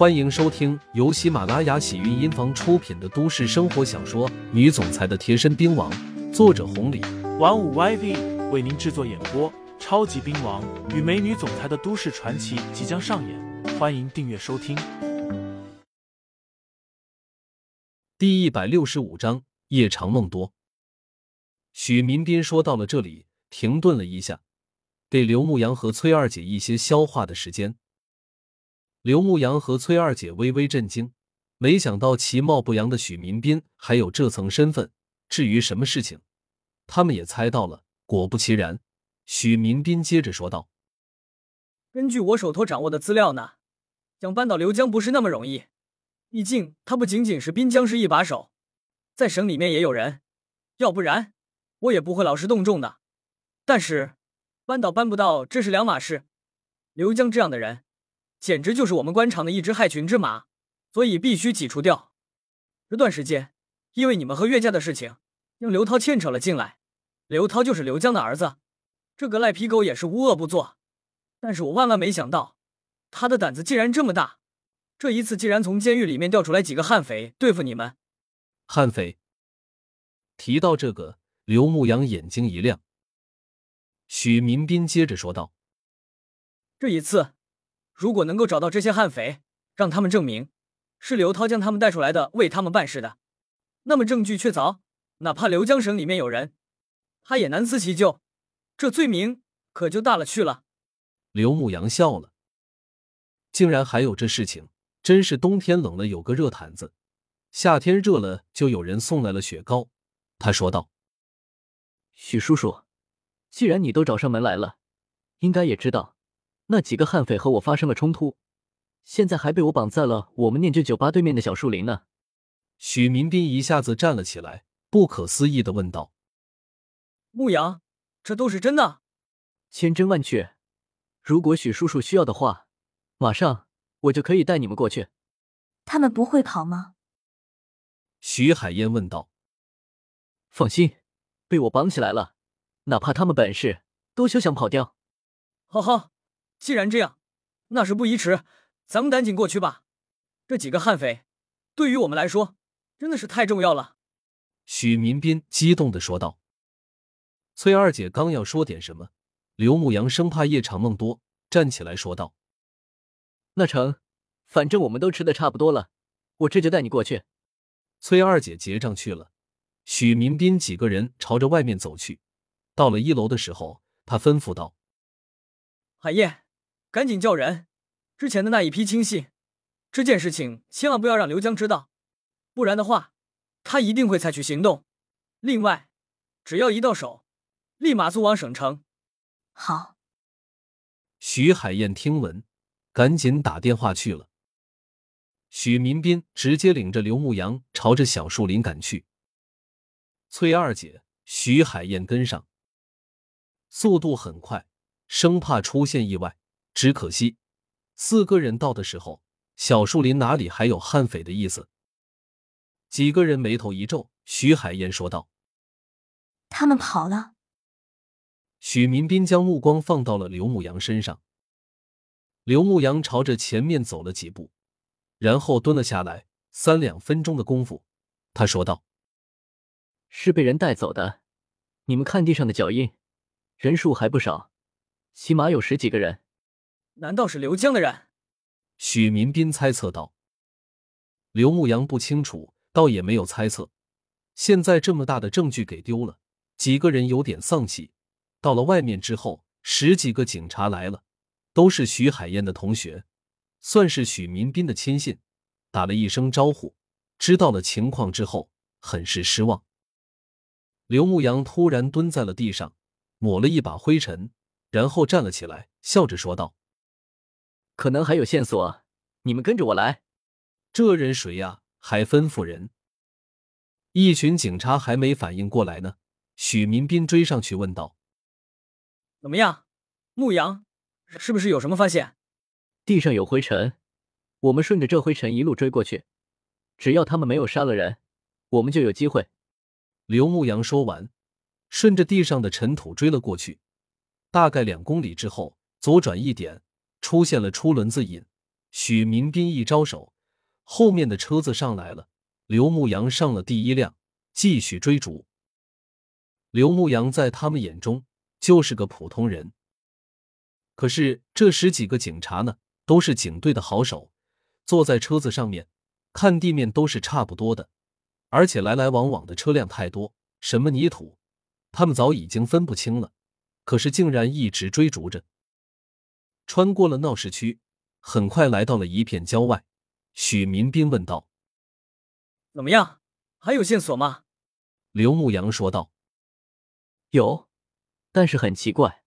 欢迎收听由喜马拉雅喜韵音房出品的都市生活小说《女总裁的贴身兵王》，作者红礼，玩五 YV 为您制作演播。超级兵王与美女总裁的都市传奇即将上演，欢迎订阅收听。第一百六十五章夜长梦多。许民斌说到了这里，停顿了一下，给刘牧阳和崔二姐一些消化的时间。刘牧阳和崔二姐微微震惊，没想到其貌不扬的许民斌还有这层身份。至于什么事情，他们也猜到了。果不其然，许民斌接着说道：“根据我手头掌握的资料呢，想扳倒刘江不是那么容易。毕竟他不仅仅是滨江市一把手，在省里面也有人，要不然我也不会劳师动众的。但是扳倒扳不到，这是两码事。刘江这样的人。”简直就是我们官场的一只害群之马，所以必须挤除掉。这段时间，因为你们和岳家的事情，让刘涛牵扯了进来。刘涛就是刘江的儿子，这个赖皮狗也是无恶不作。但是我万万没想到，他的胆子竟然这么大。这一次，竟然从监狱里面调出来几个悍匪对付你们。悍匪。提到这个，刘牧阳眼睛一亮。许民斌接着说道：“这一次。”如果能够找到这些悍匪，让他们证明是刘涛将他们带出来的，为他们办事的，那么证据确凿，哪怕刘江省里面有人，他也难辞其咎，这罪名可就大了去了。刘牧阳笑了，竟然还有这事情，真是冬天冷了有个热毯子，夏天热了就有人送来了雪糕。他说道：“许叔叔，既然你都找上门来了，应该也知道。”那几个悍匪和我发生了冲突，现在还被我绑在了我们念旧酒吧对面的小树林呢。许明斌一下子站了起来，不可思议的问道：“牧羊，这都是真的？”千真万确。如果许叔叔需要的话，马上我就可以带你们过去。他们不会跑吗？徐海燕问道。放心，被我绑起来了，哪怕他们本事都休想跑掉。好好。既然这样，那事不宜迟，咱们赶紧过去吧。这几个悍匪，对于我们来说，真的是太重要了。许民斌激动的说道。崔二姐刚要说点什么，刘牧阳生怕夜长梦多，站起来说道：“那成，反正我们都吃的差不多了，我这就带你过去。”崔二姐结账去了，许民斌几个人朝着外面走去。到了一楼的时候，他吩咐道：“海燕。”赶紧叫人，之前的那一批亲信，这件事情千万不要让刘江知道，不然的话，他一定会采取行动。另外，只要一到手，立马送往省城。好。徐海燕听闻，赶紧打电话去了。许民斌直接领着刘牧阳朝着小树林赶去，崔二姐、徐海燕跟上，速度很快，生怕出现意外。只可惜，四个人到的时候，小树林哪里还有悍匪的意思？几个人眉头一皱，徐海燕说道：“他们跑了。”许民斌将目光放到了刘牧阳身上。刘牧阳朝着前面走了几步，然后蹲了下来。三两分钟的功夫，他说道：“是被人带走的。你们看地上的脚印，人数还不少，起码有十几个人。”难道是刘江的人？许民斌猜测道。刘牧阳不清楚，倒也没有猜测。现在这么大的证据给丢了，几个人有点丧气。到了外面之后，十几个警察来了，都是徐海燕的同学，算是许民斌的亲信。打了一声招呼，知道了情况之后，很是失望。刘牧阳突然蹲在了地上，抹了一把灰尘，然后站了起来，笑着说道。可能还有线索，你们跟着我来。这人谁呀？还吩咐人。一群警察还没反应过来呢，许民斌追上去问道：“怎么样，牧羊，是不是有什么发现？”地上有灰尘，我们顺着这灰尘一路追过去，只要他们没有杀了人，我们就有机会。刘牧阳说完，顺着地上的尘土追了过去，大概两公里之后，左转一点。出现了出轮子引，许民斌一招手，后面的车子上来了，刘牧阳上了第一辆，继续追逐。刘牧阳在他们眼中就是个普通人，可是这十几个警察呢，都是警队的好手，坐在车子上面，看地面都是差不多的，而且来来往往的车辆太多，什么泥土，他们早已经分不清了，可是竟然一直追逐着，穿过了闹市区。很快来到了一片郊外，许民斌问道：“怎么样，还有线索吗？”刘牧阳说道：“有，但是很奇怪，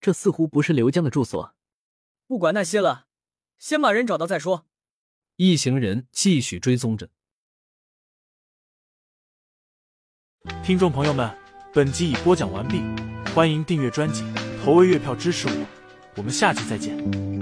这似乎不是刘江的住所。不管那些了，先把人找到再说。”一行人继续追踪着。听众朋友们，本集已播讲完毕，欢迎订阅专辑，投喂月票支持我，我们下期再见。